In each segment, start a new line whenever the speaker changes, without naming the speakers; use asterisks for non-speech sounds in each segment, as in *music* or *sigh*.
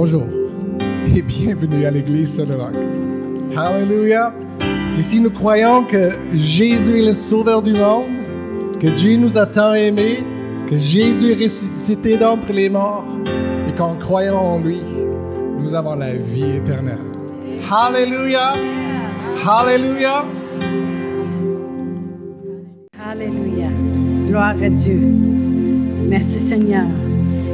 Bonjour et bienvenue à l'église roc. Hallelujah. Ici, nous croyons que Jésus est le sauveur du monde, que Dieu nous a tant aimés, que Jésus est ressuscité d'entre les morts et qu'en croyant en lui, nous avons la vie éternelle. Hallelujah. Hallelujah.
Alléluia. Gloire à Dieu. Merci Seigneur.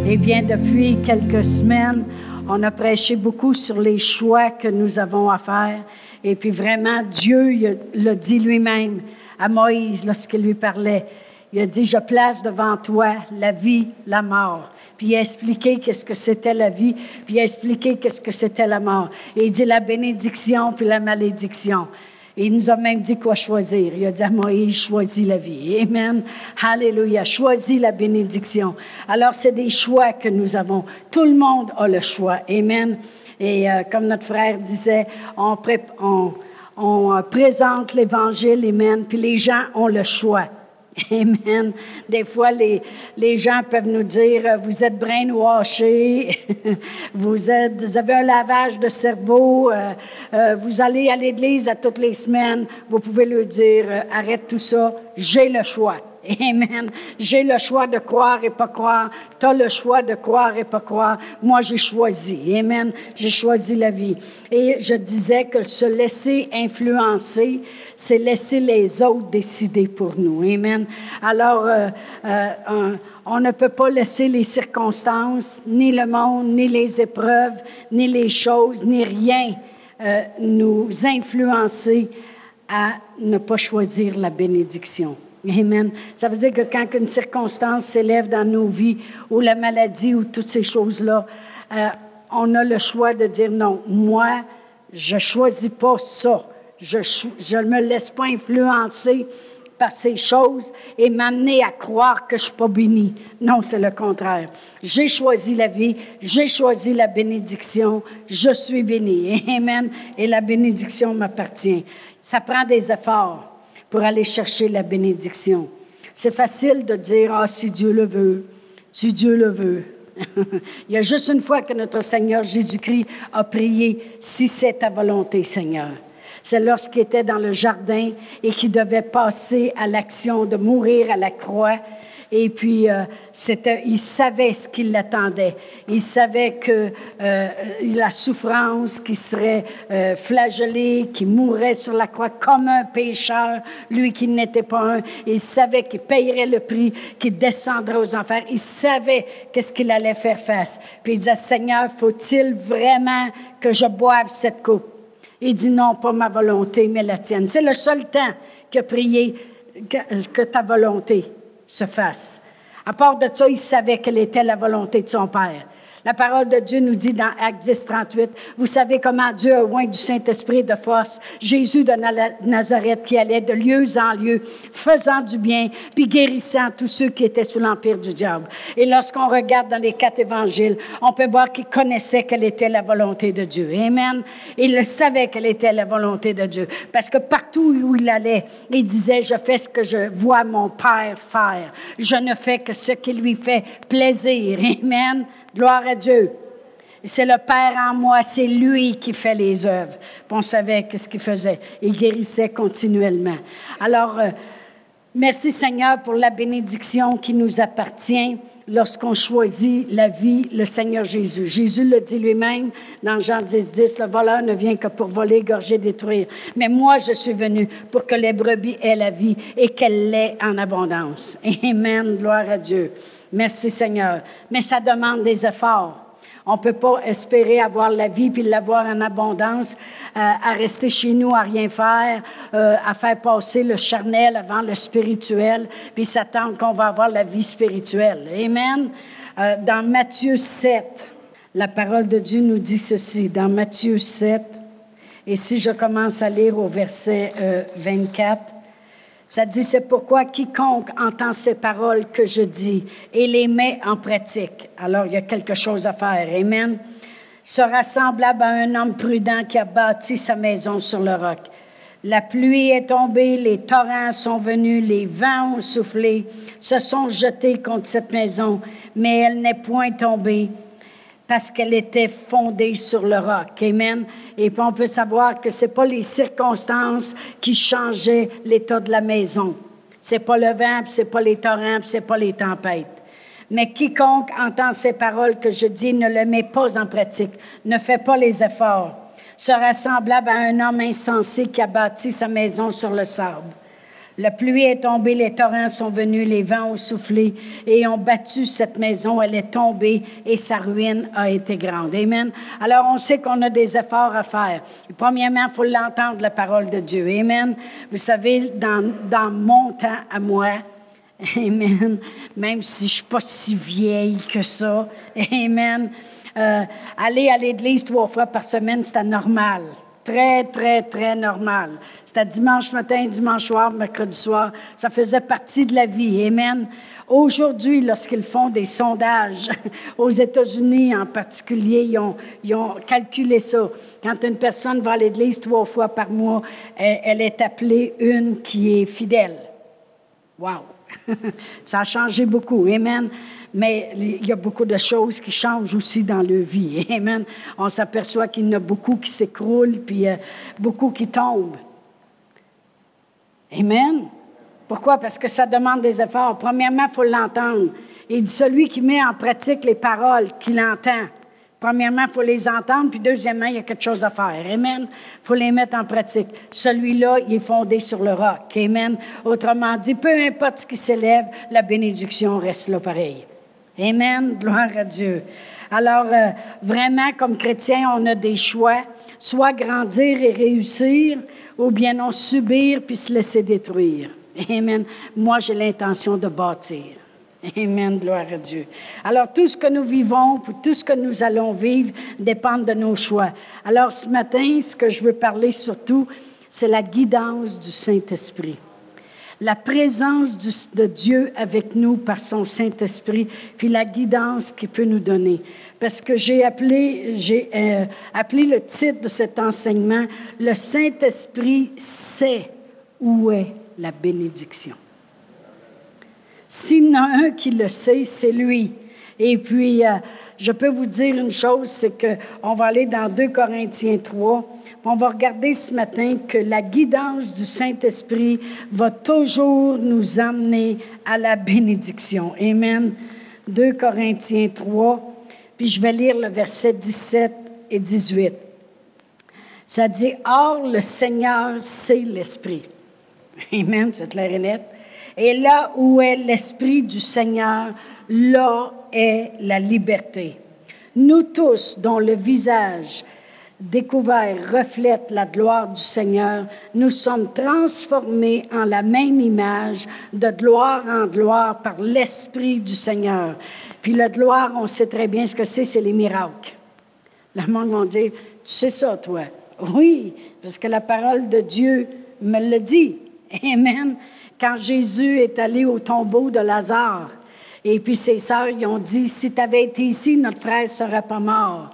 Eh bien, depuis quelques semaines, on a prêché beaucoup sur les choix que nous avons à faire. Et puis vraiment, Dieu l'a dit lui-même à Moïse lorsqu'il lui parlait. Il a dit, je place devant toi la vie, la mort. Puis il a expliqué qu'est-ce que c'était la vie, puis il a expliqué qu'est-ce que c'était la mort. Et il dit la bénédiction puis la malédiction. Il nous a même dit quoi choisir. Il a dit à Moïse, choisis la vie. Amen. Alléluia. Choisis la bénédiction. Alors, c'est des choix que nous avons. Tout le monde a le choix. Amen. Et euh, comme notre frère disait, on, on, on euh, présente l'Évangile. Amen. Puis les gens ont le choix. *laughs* Amen. Des fois, les, les gens peuvent nous dire, euh, vous êtes brainwashés, *laughs* vous, êtes, vous avez un lavage de cerveau, euh, euh, vous allez à l'église à toutes les semaines. Vous pouvez lui dire, arrête tout ça, j'ai le choix. Amen. J'ai le choix de croire et pas croire. Tu as le choix de croire et pas croire. Moi, j'ai choisi. Amen. J'ai choisi la vie. Et je disais que se laisser influencer, c'est laisser les autres décider pour nous. Amen. Alors, euh, euh, on ne peut pas laisser les circonstances, ni le monde, ni les épreuves, ni les choses, ni rien euh, nous influencer à ne pas choisir la bénédiction. Amen. Ça veut dire que quand une circonstance s'élève dans nos vies, ou la maladie, ou toutes ces choses-là, euh, on a le choix de dire non, moi, je ne choisis pas ça. Je ne me laisse pas influencer par ces choses et m'amener à croire que je ne suis pas béni. Non, c'est le contraire. J'ai choisi la vie, j'ai choisi la bénédiction, je suis béni. Amen. Et la bénédiction m'appartient. Ça prend des efforts pour aller chercher la bénédiction. C'est facile de dire, ah, si Dieu le veut, si Dieu le veut. *laughs* Il y a juste une fois que notre Seigneur Jésus-Christ a prié, si c'est ta volonté, Seigneur. C'est lorsqu'il était dans le jardin et qu'il devait passer à l'action de mourir à la croix et puis, euh, il savait ce qui l'attendait. Il savait que euh, la souffrance, qui serait euh, flagellé, qui mourrait sur la croix comme un pécheur, lui qui n'était pas un. Il savait qu'il payerait le prix, qu'il descendrait aux enfers. Il savait qu'est-ce qu'il allait faire face. Puis il disait, Seigneur, faut-il vraiment que je boive cette coupe? Il dit, non, pas ma volonté, mais la tienne. C'est le seul temps a prié que ta volonté se fasse. À part de ça, il savait quelle était la volonté de son Père. La parole de Dieu nous dit dans Acte 10, 38, vous savez comment Dieu a oint du Saint-Esprit de force Jésus de Nazareth qui allait de lieu en lieu, faisant du bien, puis guérissant tous ceux qui étaient sous l'empire du diable. Et lorsqu'on regarde dans les quatre évangiles, on peut voir qu'il connaissait quelle était la volonté de Dieu. Amen. Il le savait quelle était la volonté de Dieu. Parce que partout où il allait, il disait, je fais ce que je vois mon Père faire. Je ne fais que ce qui lui fait plaisir. Amen. Gloire à Dieu. C'est le Père en moi, c'est lui qui fait les œuvres. on savait qu'est-ce qu'il faisait. Il guérissait continuellement. Alors, euh, merci Seigneur pour la bénédiction qui nous appartient lorsqu'on choisit la vie, le Seigneur Jésus. Jésus le dit lui-même dans Jean 10, 10, le voleur ne vient que pour voler, gorger, détruire. Mais moi, je suis venu pour que les brebis aient la vie et qu'elle l'ait en abondance. Amen, gloire à Dieu. Merci Seigneur. Mais ça demande des efforts. On ne peut pas espérer avoir la vie puis l'avoir en abondance, euh, à rester chez nous, à rien faire, euh, à faire passer le charnel avant le spirituel, puis s'attendre qu'on va avoir la vie spirituelle. Amen. Euh, dans Matthieu 7, la parole de Dieu nous dit ceci, dans Matthieu 7, et si je commence à lire au verset 24, ça dit, c'est pourquoi quiconque entend ces paroles que je dis et les met en pratique, alors il y a quelque chose à faire. Amen. Sera semblable à un homme prudent qui a bâti sa maison sur le roc. La pluie est tombée, les torrents sont venus, les vents ont soufflé, se sont jetés contre cette maison, mais elle n'est point tombée parce qu'elle était fondée sur le roc. Amen. Et puis on peut savoir que c'est pas les circonstances qui changeaient l'état de la maison. C'est pas le vent, c'est pas les torrents, c'est pas les tempêtes. Mais quiconque entend ces paroles que je dis ne le met pas en pratique, ne fait pas les efforts, sera semblable à un homme insensé qui a bâti sa maison sur le sable. La pluie est tombée, les torrents sont venus, les vents ont soufflé et ont battu cette maison. Elle est tombée et sa ruine a été grande. Amen. Alors, on sait qu'on a des efforts à faire. Premièrement, il faut l'entendre, la parole de Dieu. Amen. Vous savez, dans, dans mon temps à moi, *laughs* Amen. Même si je ne suis pas si vieille que ça. *laughs* Amen. Euh, aller à l'église trois fois par semaine, c'était normal. Très, très, très normal. C'était dimanche matin, dimanche soir, mercredi soir. Ça faisait partie de la vie. Amen. Aujourd'hui, lorsqu'ils font des sondages, *laughs* aux États-Unis en particulier, ils ont, ils ont, calculé ça. Quand une personne va à l'église trois fois par mois, elle, elle est appelée une qui est fidèle. Wow! *laughs* ça a changé beaucoup. Amen. Mais il y a beaucoup de choses qui changent aussi dans leur vie. *laughs* Amen. On s'aperçoit qu'il y en a beaucoup qui s'écroulent, puis euh, beaucoup qui tombent. Amen. Pourquoi? Parce que ça demande des efforts. Premièrement, il faut l'entendre. Il dit celui qui met en pratique les paroles qu'il entend. Premièrement, il faut les entendre, puis deuxièmement, il y a quelque chose à faire. Amen. Il faut les mettre en pratique. Celui-là, il est fondé sur le roc. Amen. Autrement dit, peu importe ce qui s'élève, la bénédiction reste là pareil. Amen. Gloire à Dieu. Alors, euh, vraiment, comme chrétien, on a des choix, soit grandir et réussir, ou bien non subir puis se laisser détruire. Amen. Moi, j'ai l'intention de bâtir. Amen, gloire à Dieu. Alors, tout ce que nous vivons, tout ce que nous allons vivre dépend de nos choix. Alors, ce matin, ce que je veux parler surtout, c'est la guidance du Saint-Esprit. La présence de Dieu avec nous par son Saint-Esprit, puis la guidance qu'il peut nous donner. Parce que j'ai appelé, euh, appelé le titre de cet enseignement, Le Saint-Esprit sait où est la bénédiction. S'il y en a un qui le sait, c'est lui. Et puis, euh, je peux vous dire une chose, c'est qu'on va aller dans 2 Corinthiens 3. On va regarder ce matin que la guidance du Saint-Esprit va toujours nous amener à la bénédiction. Amen. 2 Corinthiens 3, puis je vais lire le verset 17 et 18. Ça dit, Or le Seigneur, c'est l'Esprit. Amen, c'est clair et net. Et là où est l'Esprit du Seigneur, là est la liberté. Nous tous, dont le visage découvert reflète la gloire du Seigneur, nous sommes transformés en la même image, de gloire en gloire, par l'Esprit du Seigneur. Puis la gloire, on sait très bien ce que c'est, c'est les miracles. Le monde va dire, tu sais ça, toi? Oui, parce que la parole de Dieu me le dit. Amen quand Jésus est allé au tombeau de Lazare. Et puis ses sœurs, ils ont dit, si tu avais été ici, notre frère ne serait pas mort.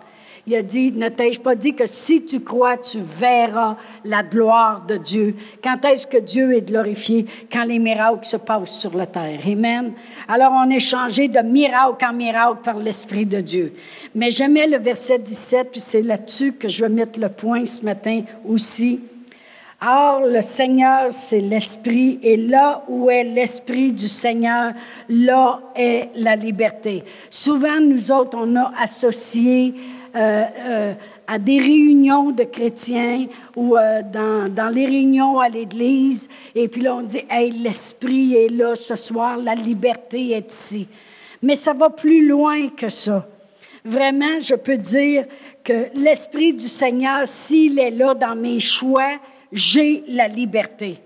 Il a dit, ne t'ai-je pas dit que si tu crois, tu verras la gloire de Dieu? Quand est-ce que Dieu est glorifié? Quand les miracles se passent sur la terre. Amen. Alors on est changé de miracle en miracle par l'Esprit de Dieu. Mais j'aimais le verset 17, puis c'est là-dessus que je vais mettre le point ce matin aussi. Or, le Seigneur, c'est l'Esprit, et là où est l'Esprit du Seigneur, là est la liberté. Souvent, nous autres, on a associé à des réunions de chrétiens ou euh, dans, dans, les réunions à l'Église, et puis là, on dit, hey, l'Esprit est là ce soir, la liberté est ici. Mais ça va plus loin que ça. Vraiment, je peux dire que l'Esprit du Seigneur, s'il est là dans mes choix, j'ai la liberté.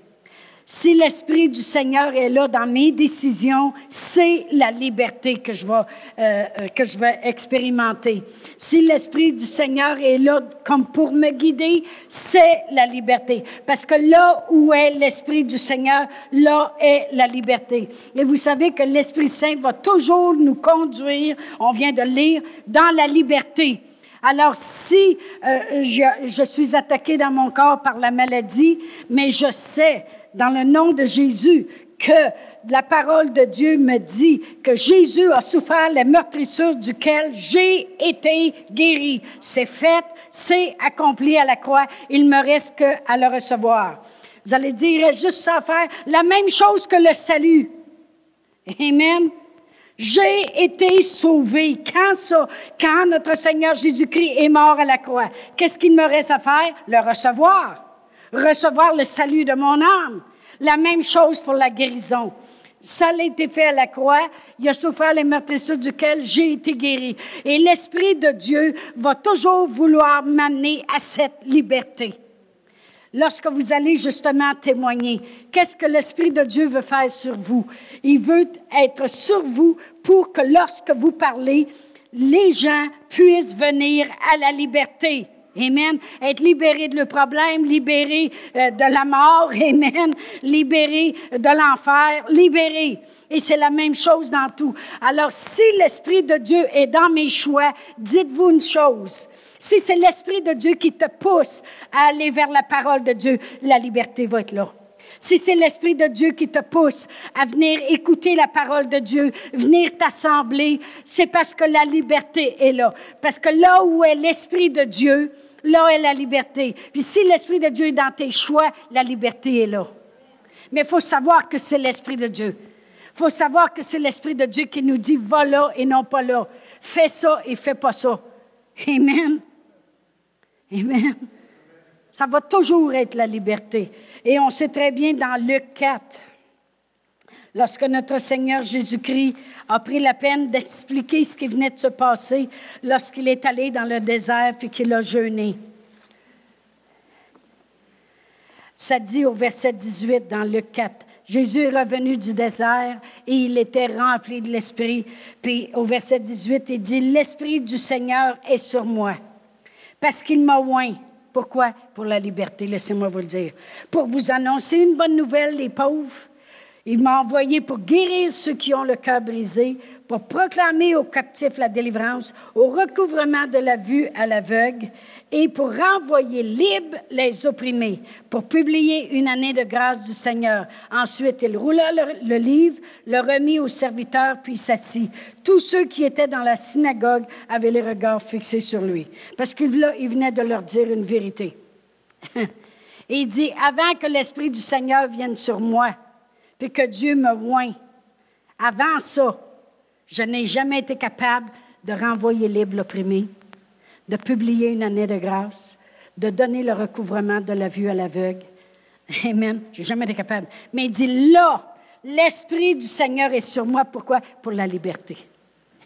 Si l'Esprit du Seigneur est là dans mes décisions, c'est la liberté que je vais, euh, euh, que je vais expérimenter. Si l'Esprit du Seigneur est là comme pour me guider, c'est la liberté. Parce que là où est l'Esprit du Seigneur, là est la liberté. Et vous savez que l'Esprit Saint va toujours nous conduire, on vient de lire, dans la liberté. Alors, si euh, je, suis attaqué dans mon corps par la maladie, mais je sais, dans le nom de Jésus, que la parole de Dieu me dit que Jésus a souffert les meurtrissures duquel j'ai été guéri. C'est fait, c'est accompli à la croix. Il me reste qu'à le recevoir. Vous allez dire, il reste juste ça à faire? La même chose que le salut. Amen. J'ai été sauvé. Quand ça? Quand notre Seigneur Jésus-Christ est mort à la croix. Qu'est-ce qu'il me reste à faire? Le recevoir. Recevoir le salut de mon âme. La même chose pour la guérison. Ça a été fait à la croix. Il a souffert les meurtrissures duquel j'ai été guéri. Et l'Esprit de Dieu va toujours vouloir m'amener à cette liberté lorsque vous allez justement témoigner. Qu'est-ce que l'Esprit de Dieu veut faire sur vous? Il veut être sur vous pour que lorsque vous parlez, les gens puissent venir à la liberté. Amen. Être libéré de le problème, libéré euh, de la mort. *laughs* Amen. Libéré de l'enfer. Libéré. Et c'est la même chose dans tout. Alors, si l'Esprit de Dieu est dans mes choix, dites-vous une chose. Si c'est l'Esprit de Dieu qui te pousse à aller vers la parole de Dieu, la liberté va être là. Si c'est l'Esprit de Dieu qui te pousse à venir écouter la parole de Dieu, venir t'assembler, c'est parce que la liberté est là. Parce que là où est l'Esprit de Dieu, là est la liberté. Puis si l'Esprit de Dieu est dans tes choix, la liberté est là. Mais il faut savoir que c'est l'Esprit de Dieu. Il faut savoir que c'est l'Esprit de Dieu qui nous dit va là et non pas là. Fais ça et fais pas ça. Amen. Amen. Ça va toujours être la liberté. Et on sait très bien dans Luc 4, lorsque notre Seigneur Jésus-Christ a pris la peine d'expliquer ce qui venait de se passer lorsqu'il est allé dans le désert puis qu'il a jeûné. Ça dit au verset 18 dans Luc 4. Jésus est revenu du désert et il était rempli de l'Esprit. Puis au verset 18, il dit, L'Esprit du Seigneur est sur moi parce qu'il m'a oint. Pourquoi? Pour la liberté, laissez-moi vous le dire. Pour vous annoncer une bonne nouvelle, les pauvres. Il m'a envoyé pour guérir ceux qui ont le cœur brisé, pour proclamer aux captifs la délivrance, au recouvrement de la vue à l'aveugle et pour renvoyer libres les opprimés, pour publier une année de grâce du Seigneur. Ensuite, il roula le, livre, le remit aux serviteurs, puis s'assit. Tous ceux qui étaient dans la synagogue avaient les regards fixés sur lui, parce qu'il venait de leur dire une vérité. et *laughs* il dit, avant que l'Esprit du Seigneur vienne sur moi, puis que Dieu me oint, avant ça, je n'ai jamais été capable de renvoyer libre l'opprimé, de publier une année de grâce, de donner le recouvrement de la vue à l'aveugle. Amen. J'ai jamais été capable. Mais il dit là, l'Esprit du Seigneur est sur moi. Pourquoi? Pour la liberté.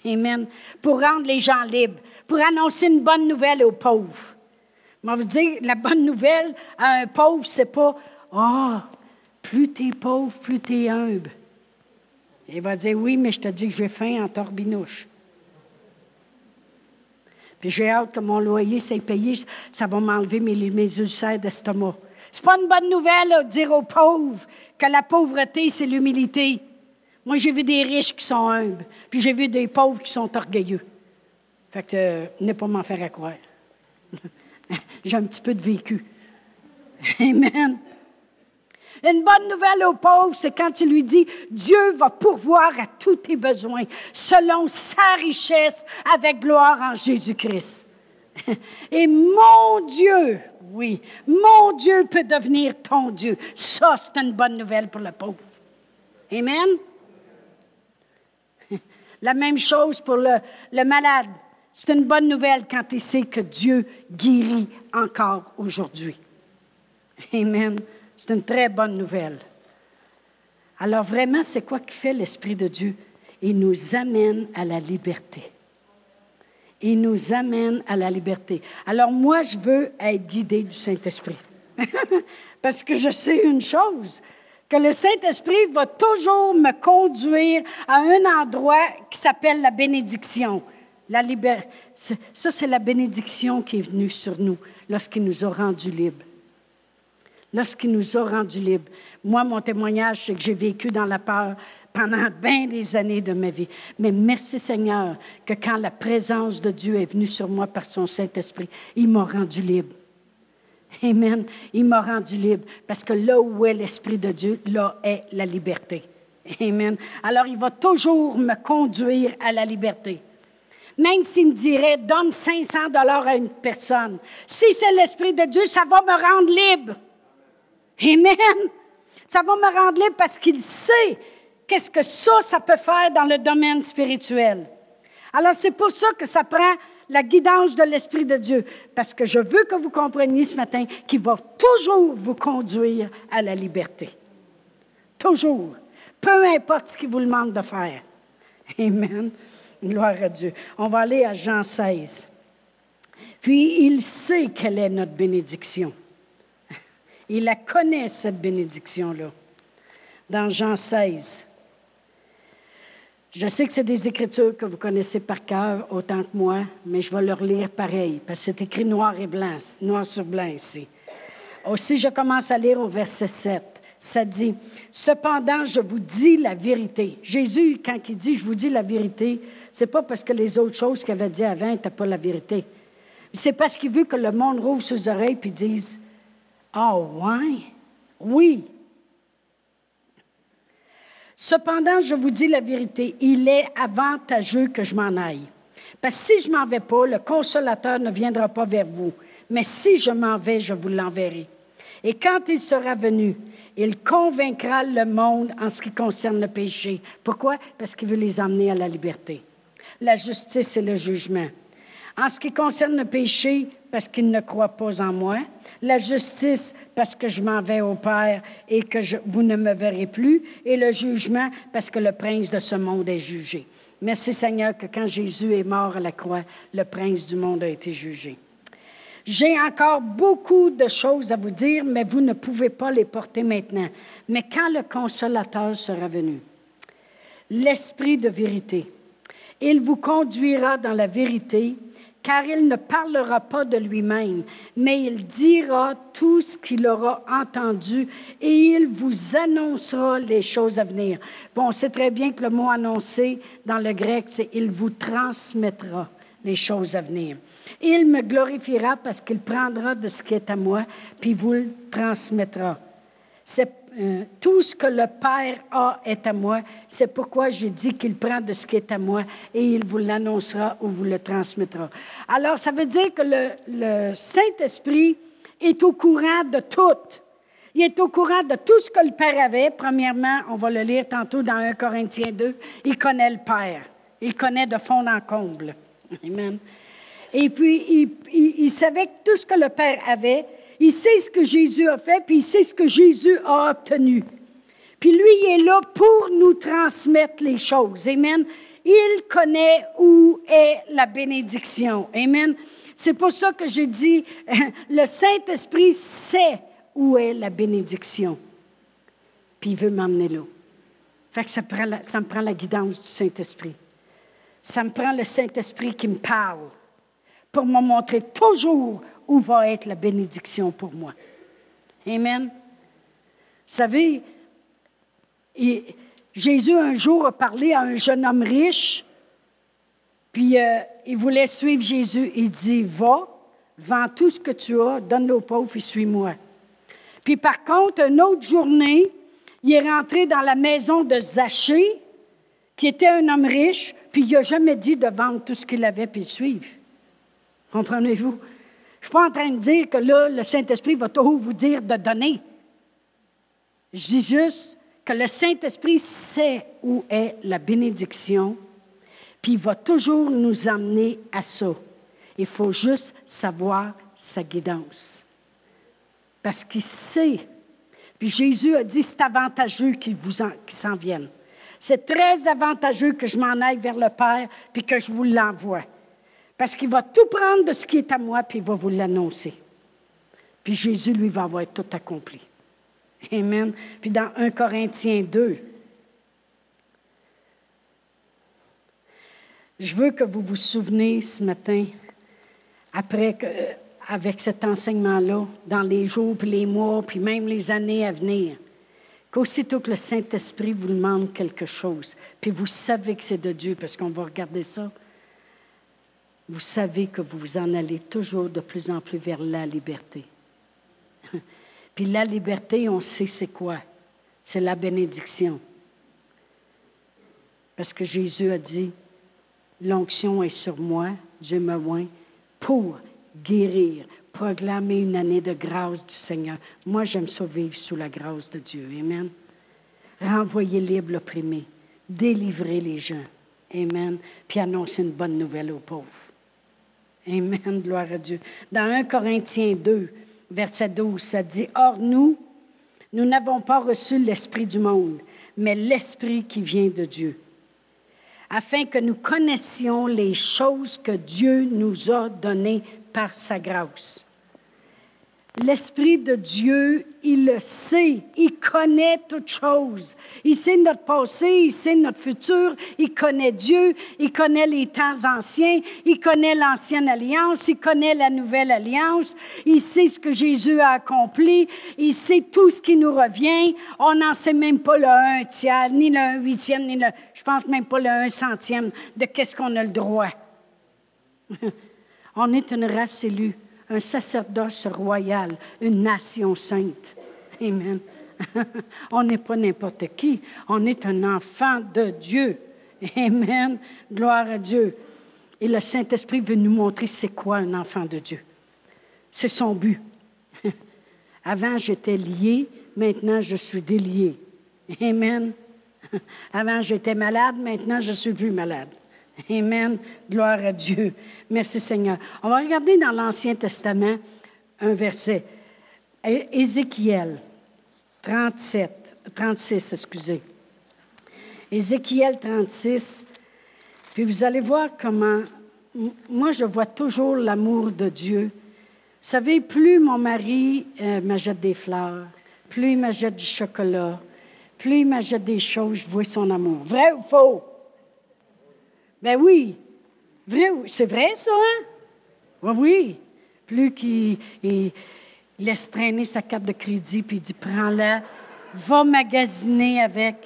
Amen. Pour rendre les gens libres, pour annoncer une bonne nouvelle aux pauvres. Je vous dire, la bonne nouvelle à un pauvre, c'est pas Ah, plus tu es pauvre, plus tu es humble. Il va dire Oui, mais je te dis que j'ai faim en torbinouche. Puis j'ai hâte que mon loyer soit payé, ça va m'enlever mes, mes ulcères d'estomac. C'est pas une bonne nouvelle de dire aux pauvres que la pauvreté, c'est l'humilité. Moi, j'ai vu des riches qui sont humbles, puis j'ai vu des pauvres qui sont orgueilleux. Fait que, euh, ne pas m'en faire à croire. *laughs* j'ai un petit peu de vécu. Amen. Une bonne nouvelle aux pauvres, c'est quand tu lui dis, Dieu va pourvoir à tous tes besoins selon sa richesse avec gloire en Jésus-Christ. *laughs* Et mon Dieu, oui, mon Dieu peut devenir ton Dieu. Ça, c'est une bonne nouvelle pour le pauvre. Amen. *laughs* La même chose pour le, le malade. C'est une bonne nouvelle quand tu sais que Dieu guérit encore aujourd'hui. Amen. C'est une très bonne nouvelle. Alors vraiment, c'est quoi qui fait l'Esprit de Dieu? Il nous amène à la liberté. Il nous amène à la liberté. Alors moi, je veux être guidé du Saint-Esprit. *laughs* Parce que je sais une chose, que le Saint-Esprit va toujours me conduire à un endroit qui s'appelle la bénédiction. La Ça, c'est la bénédiction qui est venue sur nous lorsqu'il nous a rendus libres lorsqu'il nous a rendus libres. Moi, mon témoignage, c'est que j'ai vécu dans la peur pendant bien des années de ma vie. Mais merci Seigneur que quand la présence de Dieu est venue sur moi par son Saint-Esprit, il m'a rendu libre. Amen. Il m'a rendu libre parce que là où est l'Esprit de Dieu, là est la liberté. Amen. Alors, il va toujours me conduire à la liberté. Même s'il me dirait, donne 500 dollars à une personne. Si c'est l'Esprit de Dieu, ça va me rendre libre. Amen. Ça va me rendre libre parce qu'il sait qu'est-ce que ça, ça peut faire dans le domaine spirituel. Alors, c'est pour ça que ça prend la guidance de l'Esprit de Dieu, parce que je veux que vous compreniez ce matin qu'il va toujours vous conduire à la liberté. Toujours. Peu importe ce qu'il vous demande de faire. Amen. Gloire à Dieu. On va aller à Jean 16. Puis il sait quelle est notre bénédiction. Il la connaît, cette bénédiction-là. Dans Jean 16. Je sais que c'est des écritures que vous connaissez par cœur autant que moi, mais je vais leur lire pareil, parce que c'est écrit noir et blanc, noir sur blanc ici. Aussi, je commence à lire au verset 7. Ça dit, Cependant, je vous dis la vérité. Jésus, quand il dit, je vous dis la vérité, c'est pas parce que les autres choses qu'il avait dit avant n'étaient pas la vérité. C'est parce qu'il veut que le monde rouvre ses oreilles et dise, ah oh, ouais, oui, Cependant, je vous dis la vérité, il est avantageux que je m'en aille. Parce que si je m'en vais pas, le consolateur ne viendra pas vers vous. Mais si je m'en vais, je vous l'enverrai. Et quand il sera venu, il convaincra le monde en ce qui concerne le péché. Pourquoi? Parce qu'il veut les emmener à la liberté. La justice et le jugement. En ce qui concerne le péché, parce qu'il ne croit pas en moi la justice parce que je m'en vais au Père et que vous ne me verrez plus, et le jugement parce que le prince de ce monde est jugé. Merci Seigneur que quand Jésus est mort à la croix, le prince du monde a été jugé. J'ai encore beaucoup de choses à vous dire, mais vous ne pouvez pas les porter maintenant. Mais quand le consolateur sera venu, l'Esprit de vérité, il vous conduira dans la vérité car il ne parlera pas de lui-même, mais il dira tout ce qu'il aura entendu et il vous annoncera les choses à venir. Bon, on sait très bien que le mot annoncer dans le grec, c'est il vous transmettra les choses à venir. Il me glorifiera parce qu'il prendra de ce qui est à moi, puis vous le transmettra. Euh, tout ce que le Père a est à moi. C'est pourquoi j'ai dit qu'il prend de ce qui est à moi et il vous l'annoncera ou vous le transmettra. Alors, ça veut dire que le, Saint-Esprit est au courant de tout. Il est au courant de tout ce que le Père avait. Premièrement, on va le lire tantôt dans 1 Corinthiens 2. Il connaît le Père. Il connaît de fond en comble. Amen. Et puis, il, il, il savait tout ce que le Père avait il sait ce que Jésus a fait, puis il sait ce que Jésus a obtenu. Puis lui, il est là pour nous transmettre les choses. Amen. Il connaît où est la bénédiction. Amen. C'est pour ça que j'ai dit, *laughs* le Saint-Esprit sait où est la bénédiction. Puis il veut m'emmener là. Fait ça, ça me prend la guidance du Saint-Esprit. Ça me prend le Saint-Esprit qui me parle pour me montrer toujours où va être la bénédiction pour moi. Amen. Vous savez, Jésus un jour a parlé à un jeune homme riche, puis euh, il voulait suivre Jésus. Il dit, va, vends tout ce que tu as, donne-le aux pauvres et suis-moi. Puis par contre, une autre journée, il est rentré dans la maison de Zachée, qui était un homme riche, puis il n'a jamais dit de vendre tout ce qu'il avait puis de suivre. Comprenez-vous? Je suis pas en train de dire que là, le Saint-Esprit va toujours vous dire de donner. Je dis juste que le Saint-Esprit sait où est la bénédiction, puis il va toujours nous amener à ça. Il faut juste savoir sa guidance. Parce qu'il sait. Puis Jésus a dit, c'est avantageux qu'il s'en vienne. C'est très avantageux que je m'en aille vers le Père, puis que je vous l'envoie. Parce qu'il va tout prendre de ce qui est à moi, puis il va vous l'annoncer. Puis Jésus, lui, va avoir tout accompli. Amen. Puis dans 1 Corinthiens 2, je veux que vous vous souveniez ce matin, après euh, avec cet enseignement-là, dans les jours, puis les mois, puis même les années à venir, qu'aussitôt que le Saint-Esprit vous demande quelque chose, puis vous savez que c'est de Dieu, parce qu'on va regarder ça, vous savez que vous vous en allez toujours de plus en plus vers la liberté. *laughs* Puis la liberté, on sait c'est quoi? C'est la bénédiction. Parce que Jésus a dit, l'onction est sur moi, Dieu me oint, pour guérir, proclamer une année de grâce du Seigneur. Moi, j'aime ça vivre sous la grâce de Dieu. Amen. Renvoyer libre l'opprimé, délivrer les gens. Amen. Puis annoncer une bonne nouvelle aux pauvres. Amen. Gloire à Dieu. Dans 1 Corinthiens 2, verset 12, ça dit Or, nous, nous n'avons pas reçu l'Esprit du monde, mais l'Esprit qui vient de Dieu, afin que nous connaissions les choses que Dieu nous a données par sa grâce. L'Esprit de Dieu, il le sait, il connaît toutes choses. Il sait notre passé, il sait notre futur, il connaît Dieu, il connaît les temps anciens, il connaît l'ancienne alliance, il connaît la nouvelle alliance, il sait ce que Jésus a accompli, il sait tout ce qui nous revient. On n'en sait même pas le un tiers, ni le un huitième, ni le, je pense même pas le un centième de qu'est-ce qu'on a le droit. *laughs* On est une race élue un sacerdoce royal, une nation sainte. Amen. *laughs* on n'est pas n'importe qui, on est un enfant de Dieu. Amen. Gloire à Dieu. Et le Saint-Esprit veut nous montrer c'est quoi un enfant de Dieu. C'est son but. *laughs* Avant, j'étais lié, maintenant, je suis délié. Amen. *laughs* Avant, j'étais malade, maintenant, je suis plus malade. Amen. Gloire à Dieu. Merci Seigneur. On va regarder dans l'Ancien Testament un verset. Ézéchiel 37, 36, excusez. Ézéchiel 36. Puis vous allez voir comment, moi je vois toujours l'amour de Dieu. Vous savez, plus mon mari euh, m'achète des fleurs, plus il m'achète du chocolat, plus il m'achète des choses, je vois son amour. Vrai ou faux? Ben oui. C'est vrai, ça, hein? Oui, oui. Plus qu'il laisse traîner sa carte de crédit, puis il dit Prends-la, va magasiner avec.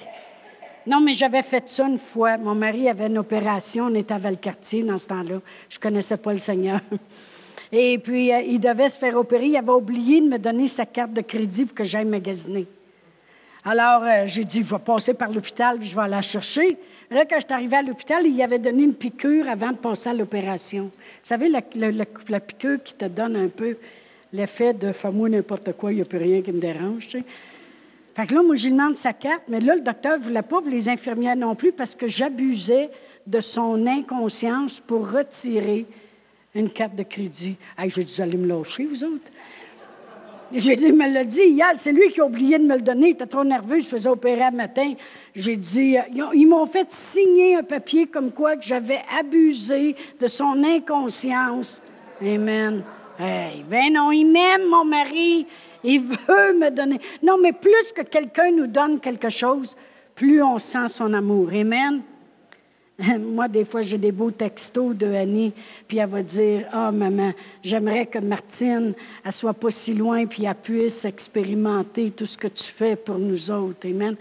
Non, mais j'avais fait ça une fois. Mon mari avait une opération, on était à Valcartier dans ce temps-là. Je connaissais pas le Seigneur. Et puis, euh, il devait se faire opérer. Il avait oublié de me donner sa carte de crédit pour que j'aille magasiner. Alors, euh, j'ai dit, je vais passer par l'hôpital, puis je vais aller la chercher. Là, quand je suis arrivée à l'hôpital, il avait donné une piqûre avant de passer à l'opération. Vous savez, la, piqûre qui te donne un peu l'effet de fais-moi n'importe quoi, il n'y a plus rien qui me dérange. Fait que là, moi, je lui demande sa carte, mais là, le docteur ne voulait pas, les infirmières non plus, parce que j'abusais de son inconscience pour retirer une carte de crédit. Hey, j'ai dit, vous allez me lâcher, vous autres. J'ai dit, me l'a dit c'est lui qui a oublié de me le donner. Il était trop nerveux, il se faisait opérer le matin. J'ai dit, euh, ils m'ont fait signer un papier comme quoi que j'avais abusé de son inconscience. Amen. Hey, ben non, il m'aime, mon mari. Il veut me donner. Non, mais plus que quelqu'un nous donne quelque chose, plus on sent son amour. Amen. *laughs* Moi, des fois, j'ai des beaux textos de Annie, puis elle va dire Ah, oh, maman, j'aimerais que Martine, elle soit pas si loin, puis elle puisse expérimenter tout ce que tu fais pour nous autres. Amen.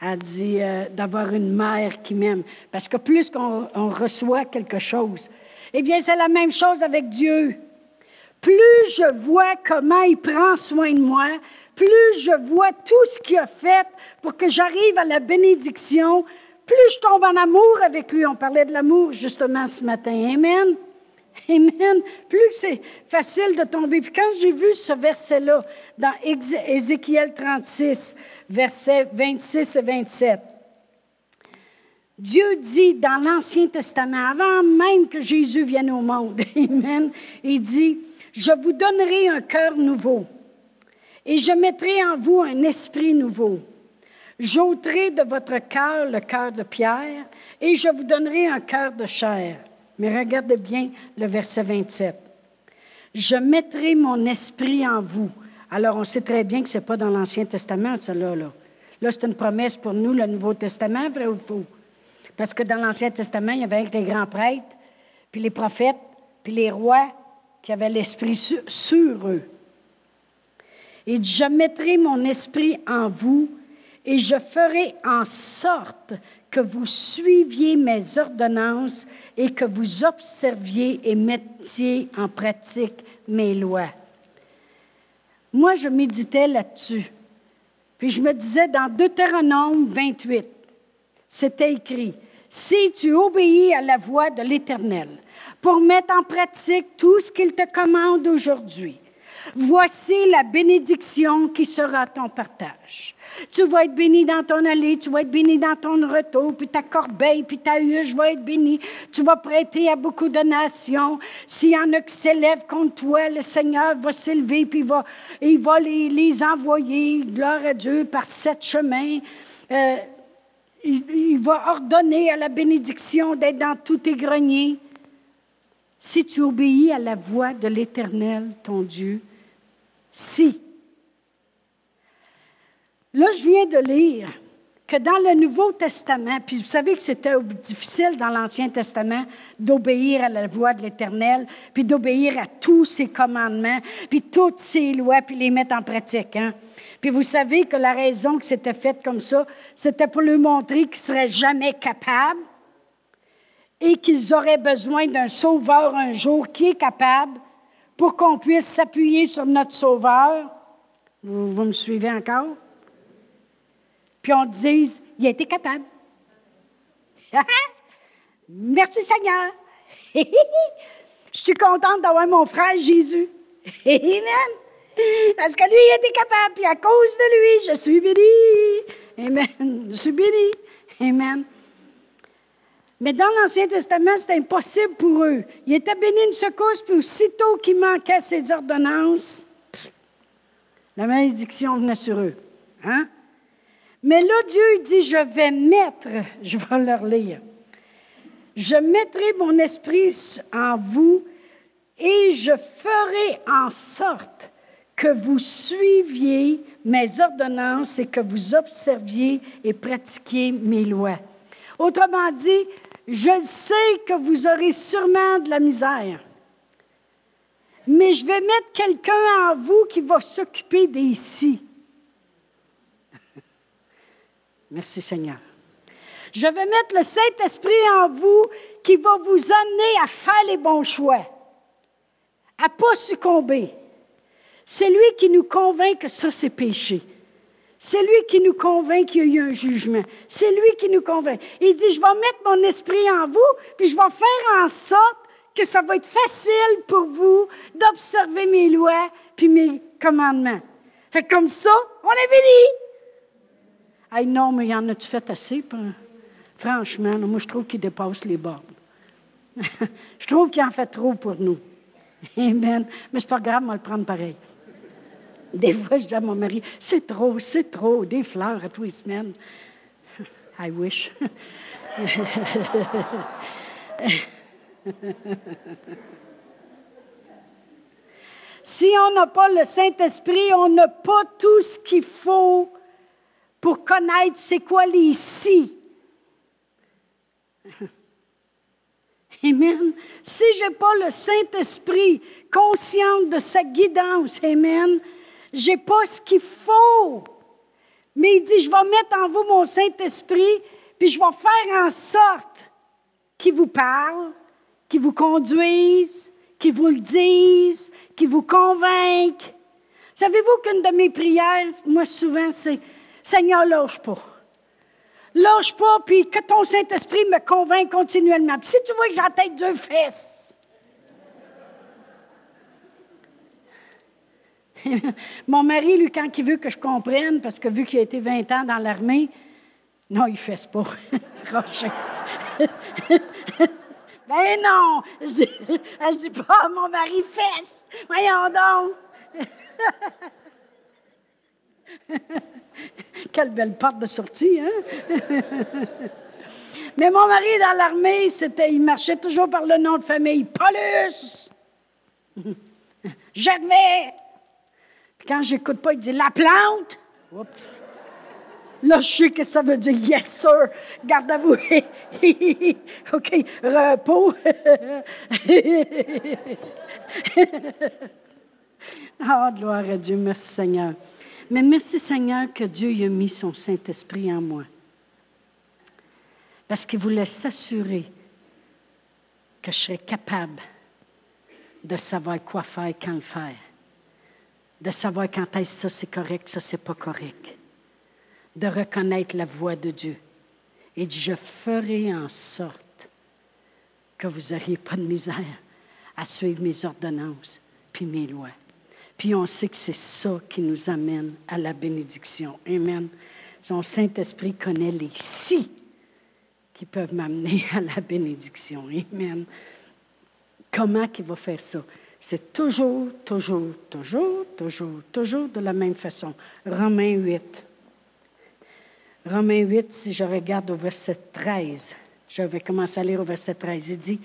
Elle dit euh, d'avoir une mère qui m'aime. Parce que plus qu'on reçoit quelque chose, eh bien, c'est la même chose avec Dieu. Plus je vois comment il prend soin de moi, plus je vois tout ce qu'il a fait pour que j'arrive à la bénédiction, plus je tombe en amour avec lui. On parlait de l'amour justement ce matin. Amen. Amen. Plus c'est facile de tomber. Puis quand j'ai vu ce verset-là dans Ézéchiel 36, versets 26 et 27, Dieu dit dans l'Ancien Testament, avant même que Jésus vienne au monde, *laughs* Amen, il dit, je vous donnerai un cœur nouveau et je mettrai en vous un esprit nouveau. J'ôterai de votre cœur le cœur de pierre et je vous donnerai un cœur de chair. Mais regardez bien le verset 27. Je mettrai mon esprit en vous. Alors, on sait très bien que ce n'est pas dans l'Ancien Testament, cela. Là, là c'est une promesse pour nous, le Nouveau Testament, vrai ou faux? Parce que dans l'Ancien Testament, il y avait les grands prêtres, puis les prophètes, puis les rois qui avaient l'esprit sur, sur eux. Et je mettrai mon esprit en vous et je ferai en sorte que vous suiviez mes ordonnances et que vous observiez et mettiez en pratique mes lois. Moi, je méditais là-dessus. Puis je me disais dans Deutéronome 28, c'était écrit, si tu obéis à la voix de l'Éternel pour mettre en pratique tout ce qu'il te commande aujourd'hui. Voici la bénédiction qui sera ton partage. Tu vas être béni dans ton allée, tu vas être béni dans ton retour, puis ta corbeille, puis ta huche va être bénie. Tu vas prêter à beaucoup de nations. S'il y en a qui s'élèvent contre toi, le Seigneur va s'élever, puis il va, les, envoyer, gloire à Dieu, par sept chemins. Euh, il va ordonner à la bénédiction d'être dans tous tes greniers. Si tu obéis à la voix de l'Éternel, ton Dieu, si Là, je viens de lire que dans le Nouveau Testament, puis vous savez que c'était difficile dans l'Ancien Testament d'obéir à la voix de l'Éternel, puis d'obéir à tous ses commandements, puis toutes ses lois, puis les mettre en pratique. Hein? Puis vous savez que la raison que c'était fait comme ça, c'était pour lui montrer qu'ils ne seraient jamais capables et qu'ils auraient besoin d'un sauveur un jour qui est capable pour qu'on puisse s'appuyer sur notre sauveur. vous me suivez encore? Puis on dise, il a été capable. *laughs* Merci Seigneur. *laughs* Je suis contente d'avoir mon frère Jésus. *laughs* Amen. Parce que lui, il était capable, puis à cause de lui, je suis béni. Amen. Je suis béni. Amen. Mais dans l'Ancien Testament, c'était impossible pour eux. Ils étaient bénis une secousse, puis aussitôt qu'il manquait ses ordonnances, la malédiction venait sur eux. Hein? Mais là, Dieu dit, je vais mettre, je vais leur lire, je mettrai mon esprit en vous et je ferai en sorte que vous suiviez mes ordonnances et que vous observiez et pratiquiez mes lois. Autrement dit, je sais que vous aurez sûrement de la misère, mais je vais mettre quelqu'un en vous qui va s'occuper des si. Merci Seigneur. Je vais mettre le Saint-Esprit en vous qui va vous amener à faire les bons choix, à ne pas succomber. C'est lui qui nous convainc que ça, c'est péché. C'est lui qui nous convainc qu'il y a eu un jugement. C'est lui qui nous convainc. Il dit, je vais mettre mon esprit en vous, puis je vais faire en sorte que ça va être facile pour vous d'observer mes lois puis mes commandements. Fait comme ça, on est béni. Hey, non, mais y en a-tu fait assez? Franchement, moi, je trouve qu'il dépasse les bornes. *laughs* je trouve qu'il en fait trop pour nous. *laughs* Amen. Mais c'est pas grave, on va le prendre pareil. Des fois, je dis à mon mari, c'est trop, c'est trop, des fleurs à tous les semaines. *laughs* I wish. si on n'a pas le Saint-Esprit, on n'a pas tout ce qu'il faut pour connaître c'est quoi les *laughs* si. Amen. Si je n'ai pas le Saint-Esprit conscient de sa guidance, Amen, je n'ai pas ce qu'il faut. Mais il dit, je vais mettre en vous mon Saint-Esprit, puis je vais faire en sorte qu'il vous parle, qu'il vous conduise, qu'il vous le dise, qu'il vous convainque. Savez-vous qu'une de mes prières, moi souvent, c'est Seigneur, lâche pas. Lâche pas, puis que ton Saint-Esprit me convainc continuellement. Puis si tu vois que j'ai tête deux fesses, *laughs* Mon mari, lui, quand il veut que je comprenne, parce que vu qu'il a été 20 ans dans l'armée, non, il fesse pas. *laughs* *laughs* ben non! Je, je dis pas, mon mari fesse! Voyons donc! *laughs* Quelle belle porte de sortie, hein? *laughs* Mais mon mari, dans l'armée, c'était, il marchait toujours par le nom de famille. Paulus! *laughs* Gervais! Puis quand j'écoute pas, il dit la plante! Oups! Là, je sais que ça veut dire yes, sir. Garde à vous. OK, repos. oh, gloire à Dieu. Merci, Seigneur. Mais merci Seigneur que Dieu ait mis son Saint-Esprit en moi. Parce qu'il voulait s'assurer que je serais capable de savoir quoi faire, quand le faire. De savoir quand est-ce ça c'est correct, ça c'est pas correct. De reconnaître la voix de Dieu. Dit, je ferai en sorte que vous n'auriez pas de misère à suivre mes ordonnances puis mes lois. Puis on sait que c'est ça qui nous amène à la bénédiction. Amen. Son Saint-Esprit connaît les si qui peuvent m'amener *laughs* à la bénédiction. Amen. Comment qu'il va faire ça? C'est toujours, toujours, toujours, toujours, toujours de la même façon. Romains 8. Romains 8, si je regarde au verset 13, je vais commencer à lire au verset 13. Il dit,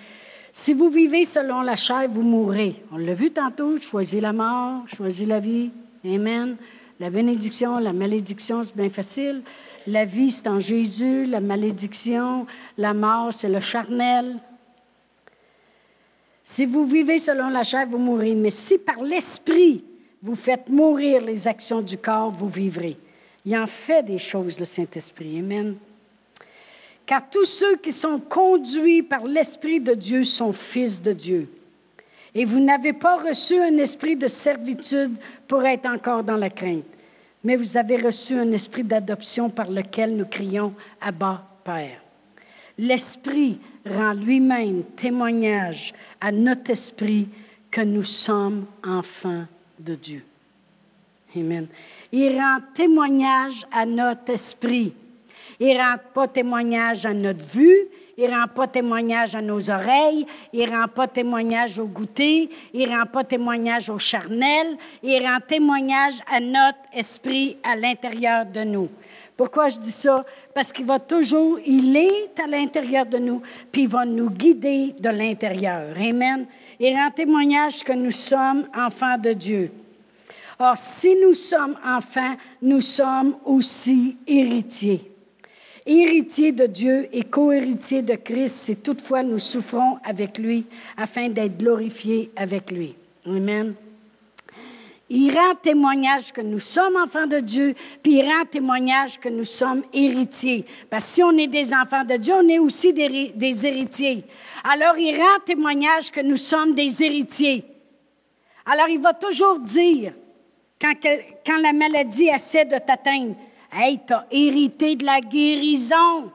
Si vous vivez selon la chair, vous mourrez. On l'a vu tantôt, choisis la mort, choisis la vie. Amen. La bénédiction, la malédiction, c'est bien facile. La vie, c'est en Jésus. La malédiction, la mort, c'est le charnel. Si vous vivez selon la chair, vous mourrez. Mais si par l'Esprit, vous faites mourir les actions du corps, vous vivrez. Il en fait des choses, le Saint-Esprit. Amen. Car tous ceux qui sont conduits par l'Esprit de Dieu sont fils de Dieu. Et vous n'avez pas reçu un esprit de servitude pour être encore dans la crainte, mais vous avez reçu un esprit d'adoption par lequel nous crions Abba, Père. L'Esprit rend lui-même témoignage à notre esprit que nous sommes enfants de Dieu. Amen. Il rend témoignage à notre esprit. Il ne rend pas témoignage à notre vue, il ne rend pas témoignage à nos oreilles, il ne rend pas témoignage au goûter, il ne rend pas témoignage au charnel, il rend témoignage à notre esprit à l'intérieur de nous. Pourquoi je dis ça? Parce qu'il va toujours, il est à l'intérieur de nous, puis il va nous guider de l'intérieur. Amen. Il rend témoignage que nous sommes enfants de Dieu. Or, si nous sommes enfants, nous sommes aussi héritiers. Héritiers de Dieu et co-héritiers de Christ, si toutefois nous souffrons avec lui, afin d'être glorifiés avec lui. Amen. Il rend témoignage que nous sommes enfants de Dieu, puis il rend témoignage que nous sommes héritiers. Parce que si on est des enfants de Dieu, on est aussi des, des héritiers. Alors il rend témoignage que nous sommes des héritiers. Alors il va toujours dire, quand, la maladie essaie de t'atteindre. Hey, tu as hérité de la guérison.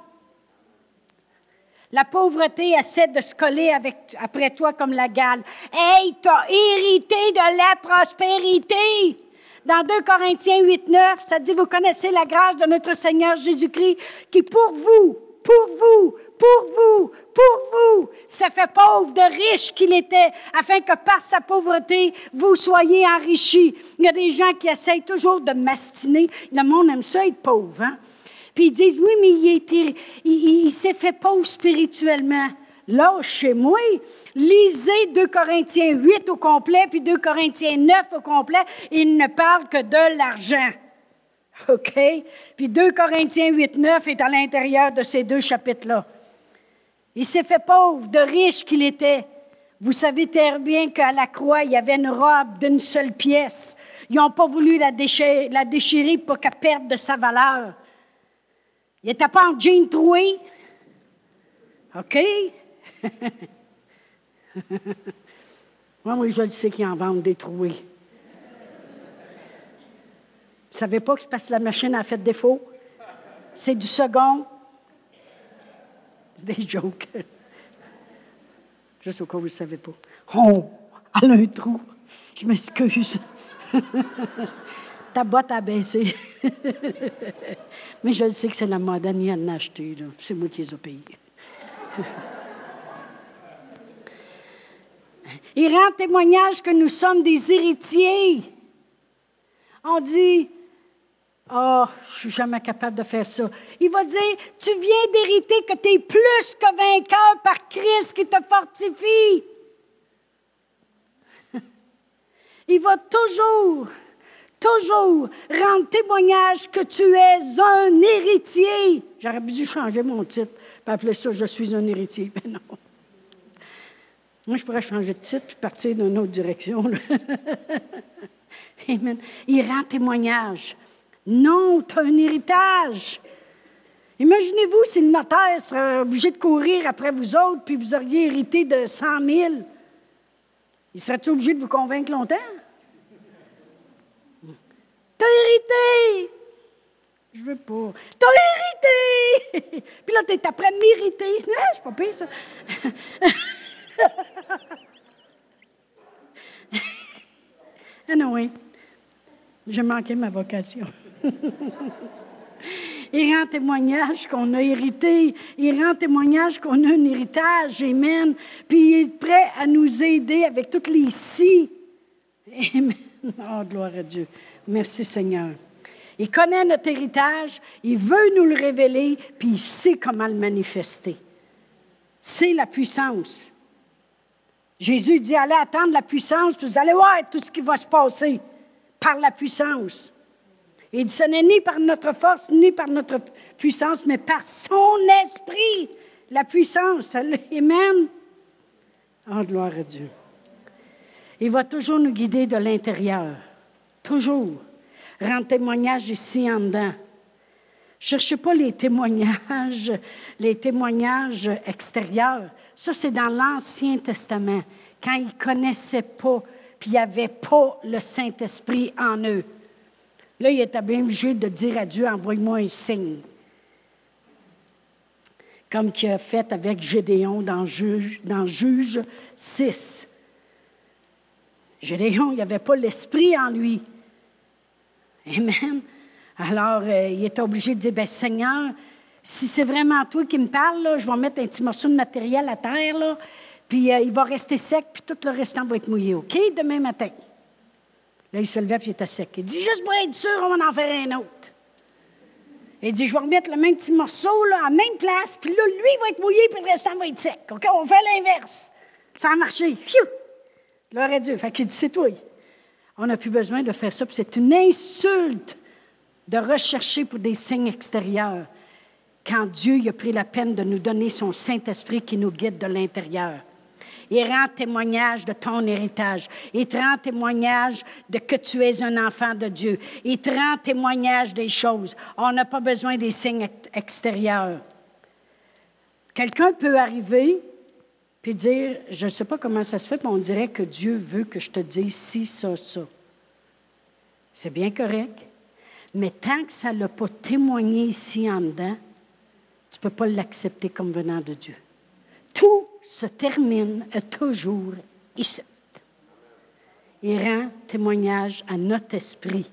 La pauvreté essaie de se coller après toi comme la gale. Hey, tu as hérité de la prospérité. Dans 2 Corinthiens 8, 9, ça dit, vous connaissez la grâce de notre Seigneur Jésus-Christ qui pour vous, pour vous, pour vous, pour vous, ça fait pauvre de riche qu'il était, afin que par sa pauvreté, vous soyez enrichis. Il y a des gens qui essayent toujours de mastiner. Le monde aime ça être pauvre. Hein? Puis ils disent, oui, mais il, il, s'est fait pauvre spirituellement. Là, chez moi, lisez 2 Corinthiens 8 au complet, puis 2 Corinthiens 9 au complet. Il ne parle que de l'argent. OK? Puis 2 Corinthiens 8, 9 est à l'intérieur de ces deux chapitres-là. Il s'est fait pauvre, de riche qu'il était. Vous savez très bien qu'à la croix, il y avait une robe d'une seule pièce. Ils n'ont pas voulu la déchirer, pour qu'elle perde de sa valeur. Il n'était pas en jean troué. OK? *laughs* Moi, oui, je le sais qu'ils en vendent des troués. Vous ne savez pas que c'est parce que la machine a fait défaut? C'est du second. C'est des jokes. Juste au cas où vous ne savez pas. Oh, elle a un trou. Je m'excuse. Ta boîte a baissé. Mais je sais que c'est la mode, Annie en. C'est moi qui les ai payés. Il rend témoignage que nous sommes des héritiers. On dit, oh, je suis jamais capable de faire ça. Il va dire, tu viens d'hériter que tu es plus que vainqueur par Christ qui te fortifie. *laughs* Il va toujours, toujours rendre témoignage que tu es un héritier. J'aurais dû changer mon titre, pour appeler ça Je suis un héritier. *laughs* Mais non. Moi, je pourrais changer de titre et partir dans une autre direction. *laughs* Amen. Il rend témoignage. Non, tu as un héritage. Imaginez-vous si le notaire serait obligé de courir après vous autres, puis vous auriez hérité de 100 000. Il serait obligé de vous convaincre longtemps? Tu as hérité! Je veux pas. T'as hérité! *laughs* Puis là, t'es après m'irriter. Non, *laughs* c'est pas pire, ça. ah non, oui. J'ai manqué ma vocation. Il rend témoignage qu'on a hérité. Il rend témoignage qu'on a un héritage. Amen. Puis il est prêt à nous aider avec toutes les si. Amen. Oh, gloire à Dieu. Merci Seigneur. Il connaît notre héritage, il veut nous le révéler, puis il sait comment le manifester. C'est la puissance. Jésus dit, allez attendre la puissance, puis vous allez voir tout ce qui va se passer par la puissance. Il dit, ce n'est ni par notre force, ni par notre puissance, mais par son esprit, la puissance. Amen. Oh, gloire à Dieu. Il va toujours nous guider de l'intérieur. Toujours. Rendre témoignage ici en dedans. Cherchez pas les témoignages, les témoignages extérieurs. Ça, c'est dans l'Ancien Testament, quand ils connaissaient pas, puis il n'y avait pas le Saint-Esprit en eux. Là, il était bien obligé de dire à Dieu, envoie-moi un signe. Comme qu'il a fait avec Gédéon dans Juge, dans Juge 6. Gédéon, il n'y avait pas l'esprit en lui. Amen. Alors, euh, il était obligé de dire, ben, Seigneur, si c'est vraiment toi qui me parles, je vais mettre un petit morceau de matériel à terre, puis euh, il va rester sec, puis tout le restant va être mouillé, OK, demain matin? Là, il se levait, puis il était sec. Il dit, juste pour être sûr, on va en faire un autre. Il dit, je vais remettre le même petit morceau, là, à la même place, puis là, lui, il va être mouillé, puis le restant va être sec. OK, on fait l'inverse. Ça a marché. Pfiou! Gloire à Dieu. Fait qu'il dit, c'est toi. On n'a plus besoin de faire ça. Puis c'est une insulte de rechercher pour des signes extérieurs quand Dieu a pris la peine de nous donner son Saint-Esprit qui nous guide de l'intérieur. Il rend témoignage de ton héritage. Il te rend témoignage de que tu es un enfant de Dieu. Il te rend témoignage des choses. On n'a pas besoin des signes extérieurs. Quelqu'un peut arriver puis dire, je ne sais pas comment ça se fait, mais on dirait que Dieu veut que je te dise ci, ça, ça. C'est bien correct. Mais tant que ça ne l'a pas témoigné ici en dedans, tu ne peux pas l'accepter comme venant de Dieu. Tout se termine toujours ici. Il rend témoignage à notre esprit.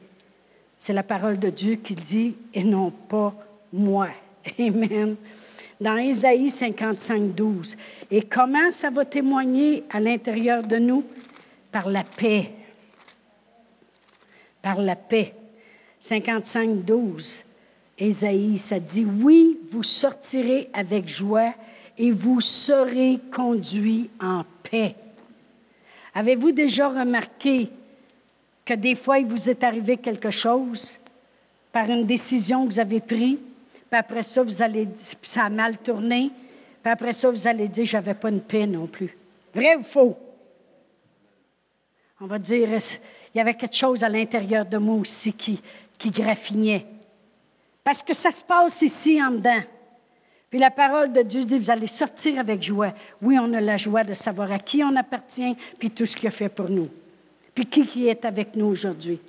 C'est la parole de Dieu qui dit, et non pas moi. Amen dans Ésaïe 55, 12. Et comment ça va témoigner à l'intérieur de nous? Par la paix. Par la paix. 55, 12. Ésaïe, ça dit, oui, vous sortirez avec joie et vous serez conduits en paix. Avez-vous déjà remarqué que des fois, il vous est arrivé quelque chose par une décision que vous avez prise? Puis après ça, vous allez ça a mal tourné. Puis après ça, vous allez dire, j'avais pas une paix non plus. Vrai ou faux? On va dire, il y avait quelque chose à l'intérieur de moi aussi qui, qui graffinait. Parce que ça se passe ici en dedans. Puis la parole de Dieu dit, vous allez sortir avec joie. Oui, on a la joie de savoir à qui on appartient, puis tout ce qu'il a fait pour nous. Puis qui, est avec nous aujourd'hui?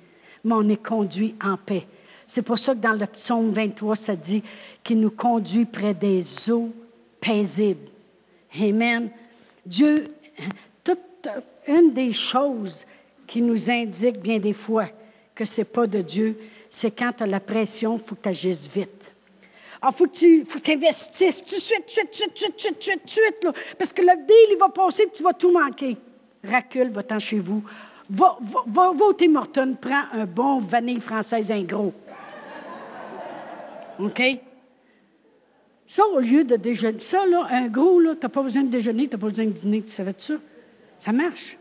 Mais on est conduit en paix. C'est pour ça que dans le psaume 23, ça dit qu'il nous conduit près des eaux paisibles. Amen. Dieu, toute une des choses qui nous indique bien des fois que ce n'est pas de Dieu, c'est quand tu as la pression, il faut que tu agisses vite. Il faut que tu investisses tout de suite, tout de suite, tout de suite, tout de suite, parce que le deal, il va passer et tu vas tout manquer. Racule, va-t'en chez vous. Va, va, va, va au Tim Hortons, prends un bon vanille française, un gros. OK? Ça, au lieu de déjeuner, ça, là, un gros, là, tu n'as pas besoin de déjeuner, tu n'as pas besoin de dîner, tu savais ça? Ça marche.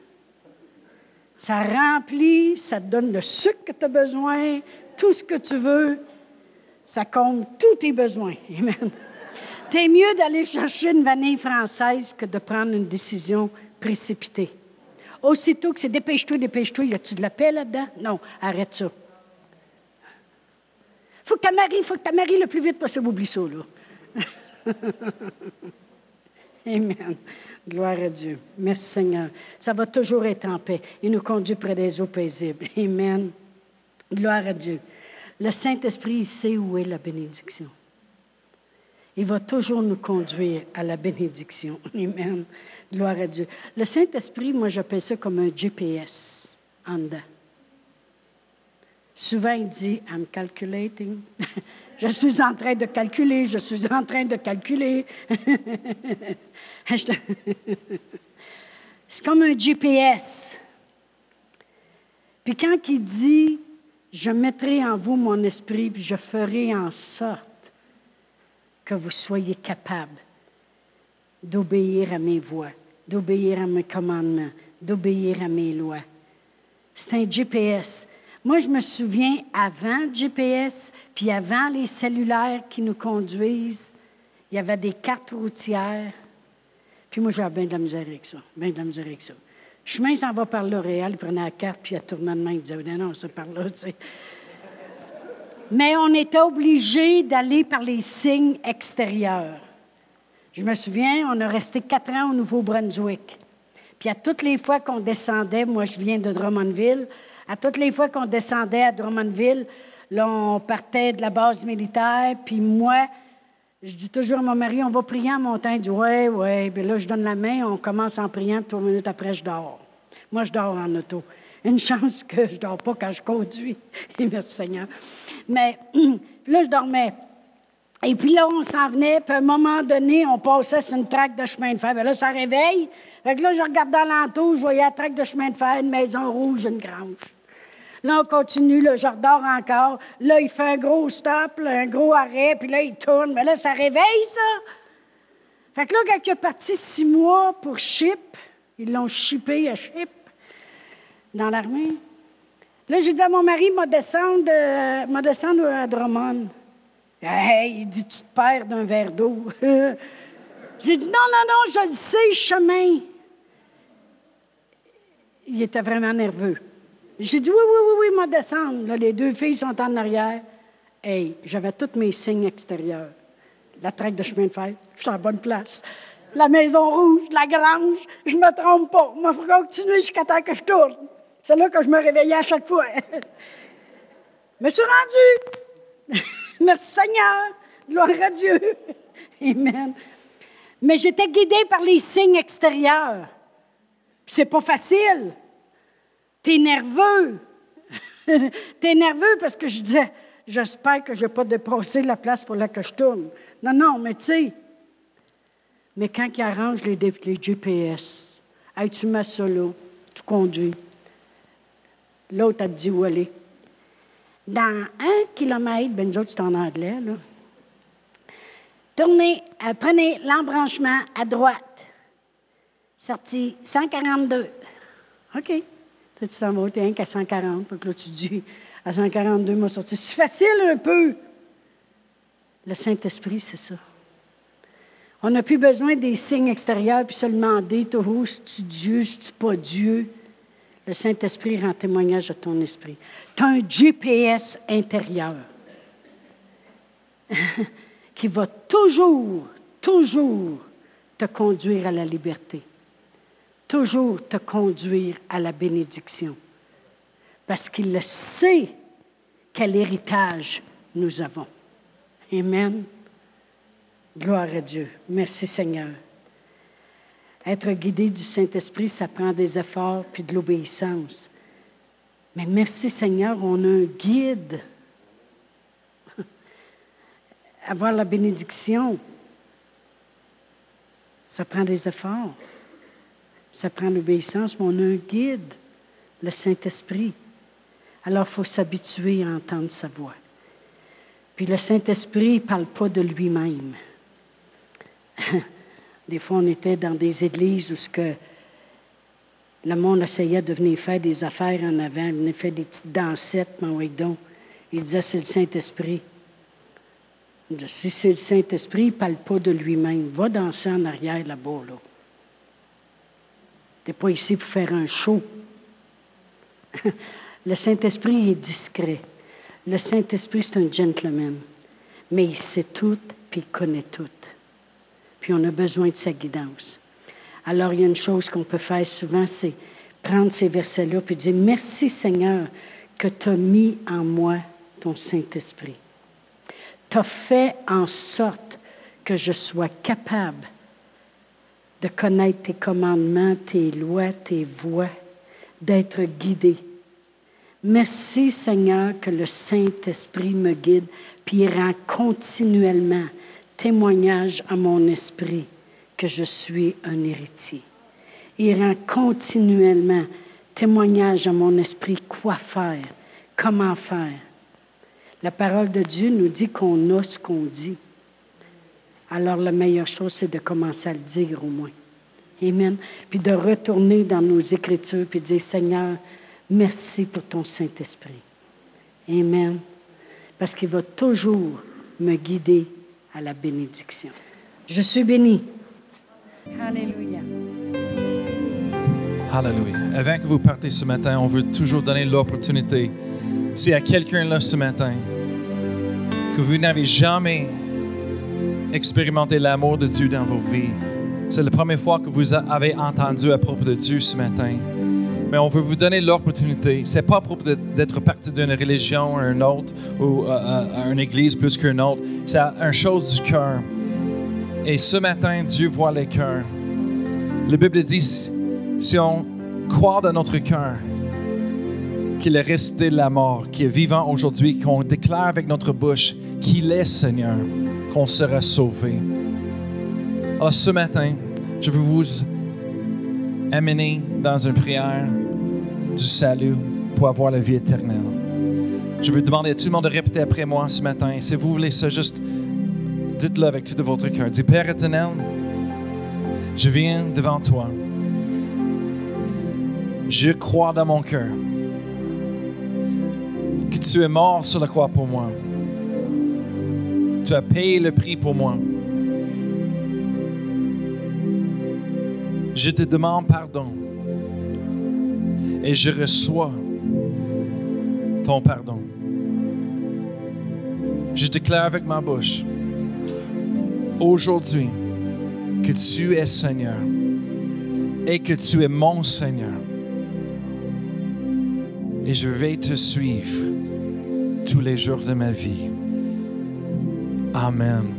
Ça remplit, ça te donne le sucre que tu as besoin, tout ce que tu veux. Ça compte tous tes besoins. Amen. T'es mieux d'aller chercher une vanille française que de prendre une décision précipitée. Aussitôt que c'est dépêche-toi, dépêche-toi, y a-tu de la paix là-dedans? Non, arrête ça faut que tu faut que tu maries le plus vite possible. Oublie ça, là. *laughs* Amen. Gloire à Dieu. Merci Seigneur. Ça va toujours être en paix. Il nous conduit près des eaux paisibles. Amen. Gloire à Dieu. Le Saint-Esprit, sait où est la bénédiction. Il va toujours nous conduire à la bénédiction. Amen. Gloire à Dieu. Le Saint-Esprit, moi, j'appelle ça comme un GPS en dedans. Souvent, il dit, I'm calculating. *laughs* je suis en train de calculer, je suis en train de calculer. *laughs* C'est comme un GPS. Puis quand il dit, je mettrai en vous mon esprit, puis je ferai en sorte que vous soyez capable d'obéir à mes voix, d'obéir à mes commandements, d'obéir à mes lois. C'est un GPS. Moi, je me souviens avant le GPS, puis avant les cellulaires qui nous conduisent, il y avait des cartes routières. Puis moi, j'avais bien de la misère avec ça. Bien de la misère avec ça. Chemin s'en va par l'Oréal, il prenait la carte, puis il tourné de main, il disait Non, non, c'est par là, tu sais. Mais on était obligé d'aller par les signes extérieurs. Je me souviens, on a resté quatre ans au Nouveau-Brunswick. Puis à toutes les fois qu'on descendait, moi je viens de Drummondville, à toutes les fois qu'on descendait à Drummondville, là, on partait de la base militaire, puis moi, je dis toujours à mon mari, on va prier en montagne. Il dit, ouais, ouais. Puis là, je donne la main, on commence en priant, trois minutes après, je dors. Moi, je dors en auto. Une *laughs* chance que je ne dors pas quand je conduis. *laughs* Merci Seigneur. Mais *clears throat* là, je dormais. Et puis là, on s'en venait, puis à un moment donné, on passait sur une traque de chemin de fer. Bien là, ça réveille. Fait que là, je regarde dans l'entour, je voyais la traque de chemin de fer, une maison rouge, une grange. Là, on continue, là, je redors encore. Là, il fait un gros stop, un gros arrêt, puis là, il tourne. Mais là, ça réveille, ça. Fait que là, quand il est parti six mois pour ship, ils l'ont shippé à ship dans l'armée. Là, j'ai dit à mon mari, m'a descendre, m'a descendre à Drummond. Hey, il dit, tu te perds d'un verre d'eau. *laughs* j'ai dit, non, non, non, je le sais, chemin. Il était vraiment nerveux. J'ai dit oui, oui, oui, oui, moi descendre. Les deux filles sont en arrière. Hey, j'avais tous mes signes extérieurs. La traque de chemin de fer, je suis en bonne place. La maison rouge, la grange, je me trompe pas. Moi, il faut continuer jusqu'à temps que je tourne. C'est là que je me réveillais à chaque fois. je *laughs* me suis rendu. *laughs* Merci Seigneur. Gloire à Dieu. *laughs* Amen. Mais j'étais guidée par les signes extérieurs. C'est pas facile. T'es nerveux. *laughs* T'es nerveux parce que je disais, j'espère que je n'ai pas dépassé la place pour laquelle je tourne. Non, non, mais tu sais. Mais quand il arrange les, GPS, tu mets ça là, tu conduis. L'autre a dit où aller. Dans un kilomètre, ben nous autres, c'est en anglais, là. Tournez, euh, prenez l'embranchement à droite. Sorti 142. OK. Tu t'en vas rien qu'à 140. Puis là, tu dis, à 142, m'a sorti. C'est facile un peu. Le Saint-Esprit, c'est ça. On n'a plus besoin des signes extérieurs puis se demander, oh, es-tu Dieu, es-tu pas Dieu? Le Saint-Esprit rend témoignage de ton esprit. Tu as un GPS intérieur *laughs* qui va toujours, toujours te conduire à la liberté toujours te conduire à la bénédiction. Parce qu'il sait quel héritage nous avons. Amen. Gloire à Dieu. Merci Seigneur. Être guidé du Saint-Esprit, ça prend des efforts puis de l'obéissance. Mais merci Seigneur, on a un guide. *laughs* Avoir la bénédiction, ça prend des efforts. Ça prend l'obéissance, mais on a un guide, le Saint-Esprit. Alors, il faut s'habituer à entendre sa voix. Puis le Saint-Esprit ne parle pas de lui-même. *laughs* des fois, on était dans des églises où ce le monde essayait de venir faire des affaires en avant, venir faire des petites dansettes, oui donc. Il disait, c'est le Saint-Esprit. Si c'est le Saint-Esprit, il ne parle pas de lui-même. Va danser en arrière là-bas, là. Tu n'es pas ici pour faire un show. *laughs* Le Saint-Esprit est discret. Le Saint-Esprit, c'est un gentleman. Mais il sait tout, puis il connaît tout. Puis on a besoin de sa guidance. Alors, il y a une chose qu'on peut faire souvent, c'est prendre ces versets-là, puis dire, merci Seigneur que tu as mis en moi ton Saint-Esprit. Tu as fait en sorte que je sois capable de connaître tes commandements, tes lois, tes voies, d'être guidé. Merci Seigneur que le Saint-Esprit me guide, puis il rend continuellement témoignage à mon esprit que je suis un héritier. Il rend continuellement témoignage à mon esprit quoi faire, comment faire. La parole de Dieu nous dit qu'on a ce qu'on dit. Alors la meilleure chose, c'est de commencer à le dire au moins. Amen. Puis de retourner dans nos Écritures puis de dire, Seigneur, merci pour ton Saint-Esprit. Amen. Parce qu'il va toujours me guider à la bénédiction. Je suis béni. Alléluia.
Alléluia. Avant que vous partez ce matin, on veut toujours donner l'opportunité. S'il y a quelqu'un là ce matin, que vous n'avez jamais expérimenté l'amour de Dieu dans vos vies, c'est la première fois que vous avez entendu à propos de Dieu ce matin. Mais on veut vous donner l'opportunité. C'est pas à propos d'être parti d'une religion à une autre ou à, une église plus qu'une autre. C'est une chose du cœur. Et ce matin, Dieu voit les cœurs. La Bible dit si on croit dans notre cœur qu'il est resté de la mort, qu'il est vivant aujourd'hui, qu'on déclare avec notre bouche qu'il est Seigneur, qu'on sera sauvé. Alors ce matin, je veux vous amener dans une prière du salut pour avoir la vie éternelle. Je veux demander à tout le monde de répéter après moi ce matin. Et si vous voulez ça, juste dites-le avec tout de votre cœur. Dis Père éternel, je viens devant toi. Je crois dans mon cœur que tu es mort sur la croix pour moi. Tu as payé le prix pour moi. Je te demande pardon et je reçois ton pardon. Je déclare avec ma bouche aujourd'hui que tu es Seigneur et que tu es mon Seigneur. Et je vais te suivre tous les jours de ma vie. Amen.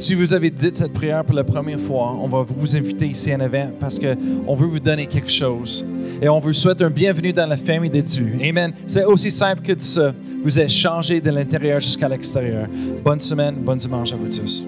Si vous avez dit cette prière pour la première fois, on va vous inviter ici en avant parce qu'on veut vous donner quelque chose. Et on vous souhaite un bienvenue dans la famille de Dieu. Amen. C'est aussi simple que ça. Vous êtes changé de l'intérieur jusqu'à l'extérieur. Bonne semaine, bon dimanche à vous tous.